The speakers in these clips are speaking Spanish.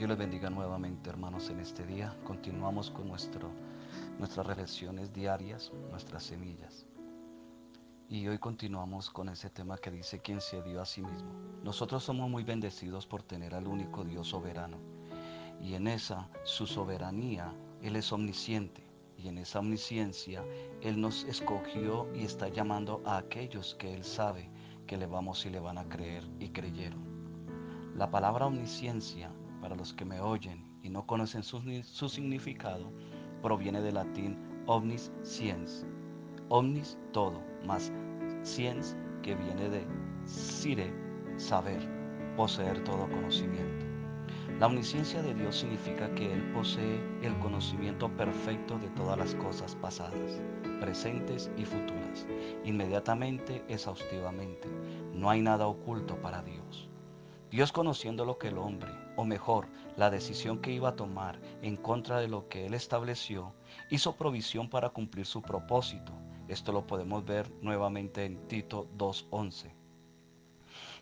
Dios les bendiga nuevamente, hermanos, en este día. Continuamos con nuestro, nuestras reflexiones diarias, nuestras semillas. Y hoy continuamos con ese tema que dice quien se dio a sí mismo. Nosotros somos muy bendecidos por tener al único Dios soberano. Y en esa, su soberanía, Él es omnisciente. Y en esa omnisciencia, Él nos escogió y está llamando a aquellos que Él sabe que le vamos y le van a creer y creyeron. La palabra omnisciencia para los que me oyen y no conocen su, significado, proviene del latín omnis sciens. Omnis todo, más sciens que viene de sire, saber, poseer todo conocimiento. La omnisciencia de Dios significa que Él posee el conocimiento perfecto de todas las cosas pasadas, presentes y futuras, inmediatamente, exhaustivamente. No hay nada oculto para Dios. Dios conociendo lo que el hombre, o mejor, la decisión que iba a tomar en contra de lo que él estableció, hizo provisión para cumplir su propósito. Esto lo podemos ver nuevamente en Tito 2.11.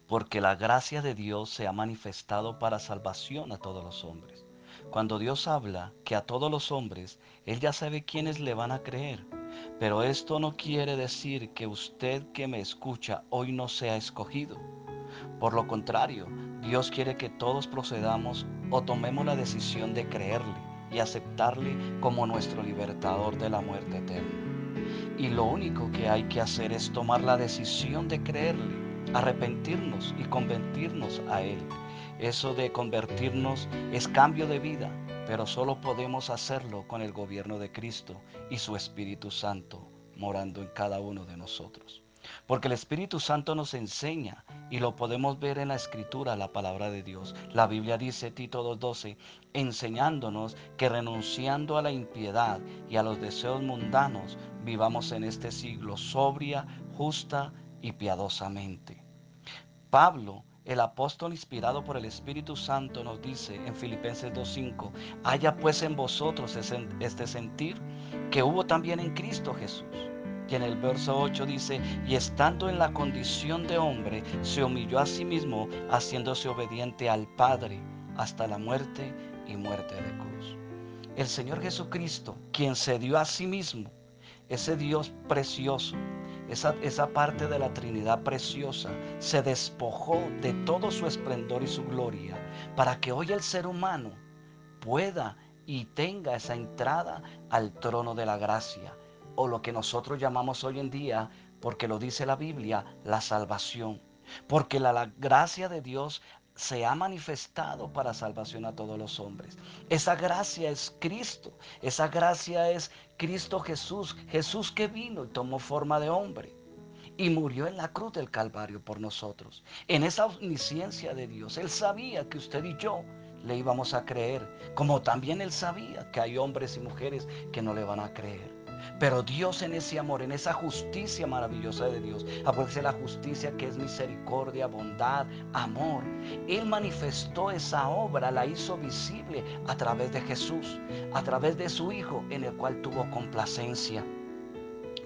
Porque la gracia de Dios se ha manifestado para salvación a todos los hombres. Cuando Dios habla que a todos los hombres, Él ya sabe quiénes le van a creer. Pero esto no quiere decir que usted que me escucha hoy no sea escogido. Por lo contrario, Dios quiere que todos procedamos o tomemos la decisión de creerle y aceptarle como nuestro libertador de la muerte eterna. Y lo único que hay que hacer es tomar la decisión de creerle, arrepentirnos y convertirnos a Él. Eso de convertirnos es cambio de vida, pero solo podemos hacerlo con el gobierno de Cristo y su Espíritu Santo morando en cada uno de nosotros. Porque el Espíritu Santo nos enseña y lo podemos ver en la escritura, la palabra de Dios. La Biblia dice, Tito 2.12, enseñándonos que renunciando a la impiedad y a los deseos mundanos, vivamos en este siglo sobria, justa y piadosamente. Pablo el apóstol inspirado por el Espíritu Santo nos dice en Filipenses 2.5, haya pues en vosotros este sentir que hubo también en Cristo Jesús y en el verso 8 dice, y estando en la condición de hombre, se humilló a sí mismo, haciéndose obediente al Padre hasta la muerte y muerte de cruz. El Señor Jesucristo, quien se dio a sí mismo, ese Dios precioso, esa, esa parte de la Trinidad preciosa, se despojó de todo su esplendor y su gloria para que hoy el ser humano pueda y tenga esa entrada al trono de la gracia o lo que nosotros llamamos hoy en día, porque lo dice la Biblia, la salvación. Porque la, gracia de Dios se ha manifestado para salvación a todos los hombres. Esa gracia es Cristo. Esa gracia es Cristo Jesús. Jesús que vino y tomó forma de hombre y murió en la cruz del Calvario por nosotros. En esa omnisciencia de Dios, Él sabía que usted y yo le íbamos a creer, como también Él sabía que hay hombres y mujeres que no le van a creer. Pero Dios en ese amor, en esa justicia maravillosa de Dios, acuérdense la justicia que es misericordia, bondad, amor. Él manifestó esa obra, la hizo visible a través de Jesús, a través de su Hijo, en el cual tuvo complacencia.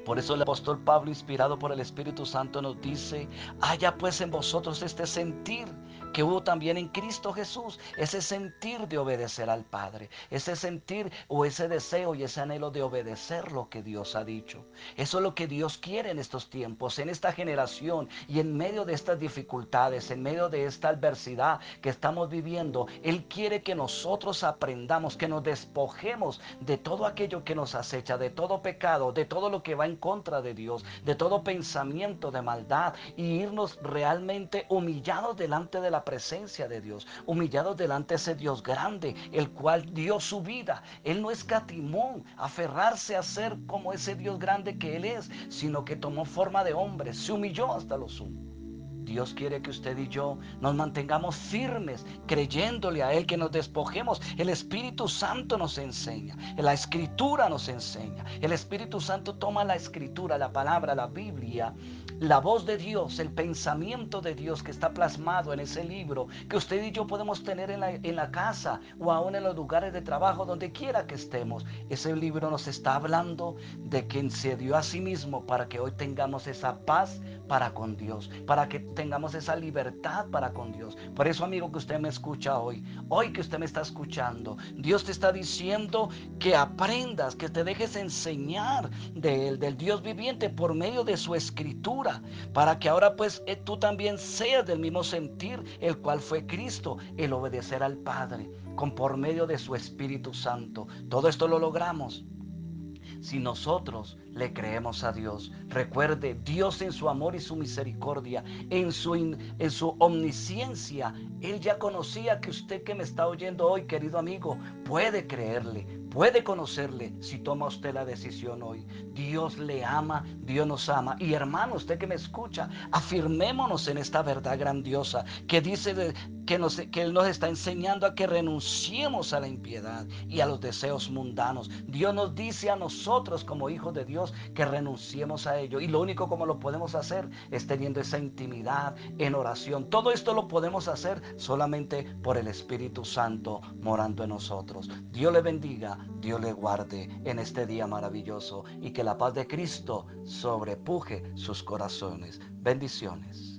Por eso el apóstol Pablo, inspirado por el Espíritu Santo, nos dice, haya pues en vosotros este sentir que hubo también en Cristo Jesús, ese sentir de obedecer al Padre, ese sentir o ese deseo y ese anhelo de obedecer lo que Dios ha dicho. Eso es lo que Dios quiere en estos tiempos, en esta generación y en medio de estas dificultades, en medio de esta adversidad que estamos viviendo. Él quiere que nosotros aprendamos, que nos despojemos de todo aquello que nos acecha, de todo pecado, de todo lo que va en contra de Dios, de todo pensamiento de maldad y irnos realmente humillados delante de la presencia de Dios, humillados delante de ese Dios grande, el cual dio su vida. Él no escatimó aferrarse a ser como ese Dios grande que Él es, sino que tomó forma de hombre, se humilló hasta lo sumo. Dios quiere que usted y yo nos mantengamos firmes, creyéndole a Él, que nos despojemos. El Espíritu Santo nos enseña, la Escritura nos enseña. El Espíritu Santo toma la Escritura, la palabra, la Biblia la voz de Dios, el pensamiento de Dios que está plasmado en ese libro, que usted y yo podemos tener en la, en la, casa o aún en los lugares de trabajo, donde quiera que estemos. Ese libro nos está hablando de quien se dio a sí mismo para que hoy tengamos esa paz para con Dios, para que tengamos esa libertad para con Dios. Por eso, amigo, que usted me escucha hoy, hoy que usted me está escuchando, Dios te está diciendo que aprendas, que te dejes enseñar de Él, del Dios viviente, por medio de su escritura, para que ahora pues eh, tú también seas del mismo sentir, el cual fue Cristo, el obedecer al Padre, con por medio de su Espíritu Santo. Todo esto lo logramos si nosotros le creemos a Dios. Recuerde, Dios en su amor y su misericordia, en su, en su omnisciencia, Él ya conocía que usted que me está oyendo hoy, querido amigo, puede creerle, puede conocerle si toma usted la decisión hoy. Dios le ama, Dios nos ama. Y hermano, usted que me escucha, afirmémonos en esta verdad grandiosa que dice que, Él nos está enseñando a que renunciemos a la impiedad y a los deseos mundanos. Dios nos dice a nosotros como hijos de Dios que renunciemos a ello. Y lo único como lo podemos hacer es teniendo esa intimidad en oración. Todo esto lo podemos hacer solamente por el Espíritu Santo morando en nosotros. Dios le bendiga Dios le guarde en este día maravilloso y que la paz de Cristo sobrepuje sus corazones. Bendiciones.